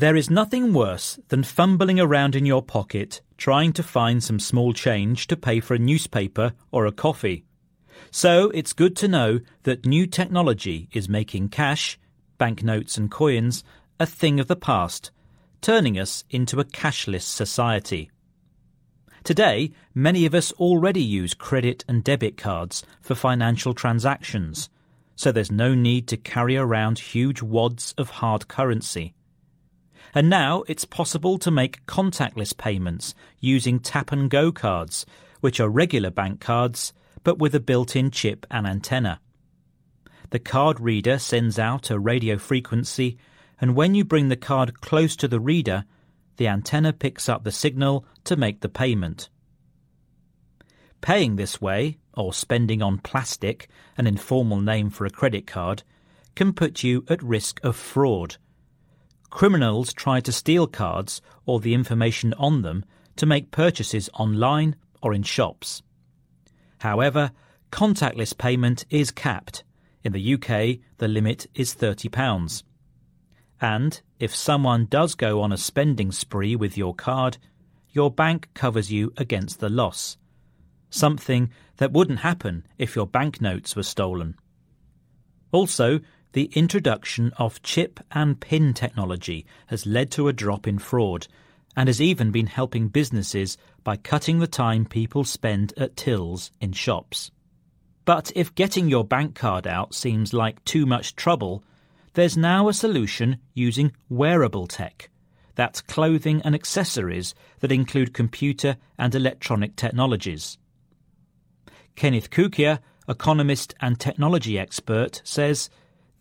There is nothing worse than fumbling around in your pocket trying to find some small change to pay for a newspaper or a coffee. So it's good to know that new technology is making cash, banknotes and coins, a thing of the past, turning us into a cashless society. Today, many of us already use credit and debit cards for financial transactions, so there's no need to carry around huge wads of hard currency. And now it's possible to make contactless payments using tap and go cards, which are regular bank cards but with a built in chip and antenna. The card reader sends out a radio frequency, and when you bring the card close to the reader, the antenna picks up the signal to make the payment. Paying this way, or spending on plastic, an informal name for a credit card, can put you at risk of fraud criminals try to steal cards or the information on them to make purchases online or in shops. However, contactless payment is capped. In the UK, the limit is £30. And if someone does go on a spending spree with your card, your bank covers you against the loss. Something that wouldn't happen if your banknotes were stolen. Also, the introduction of chip and PIN technology has led to a drop in fraud and has even been helping businesses by cutting the time people spend at tills in shops. But if getting your bank card out seems like too much trouble, there's now a solution using wearable tech. That's clothing and accessories that include computer and electronic technologies. Kenneth Cukier, economist and technology expert, says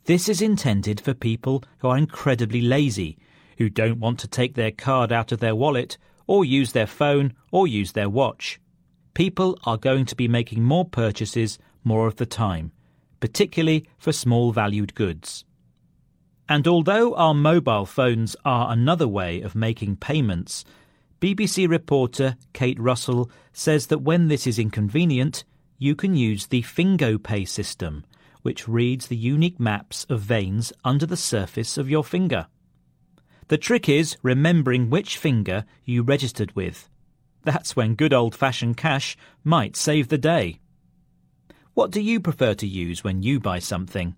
this is intended for people who are incredibly lazy, who don't want to take their card out of their wallet, or use their phone, or use their watch. People are going to be making more purchases more of the time, particularly for small valued goods. And although our mobile phones are another way of making payments, BBC reporter Kate Russell says that when this is inconvenient, you can use the FingoPay system, which reads the unique maps of veins under the surface of your finger. The trick is remembering which finger you registered with. That's when good old fashioned cash might save the day. What do you prefer to use when you buy something?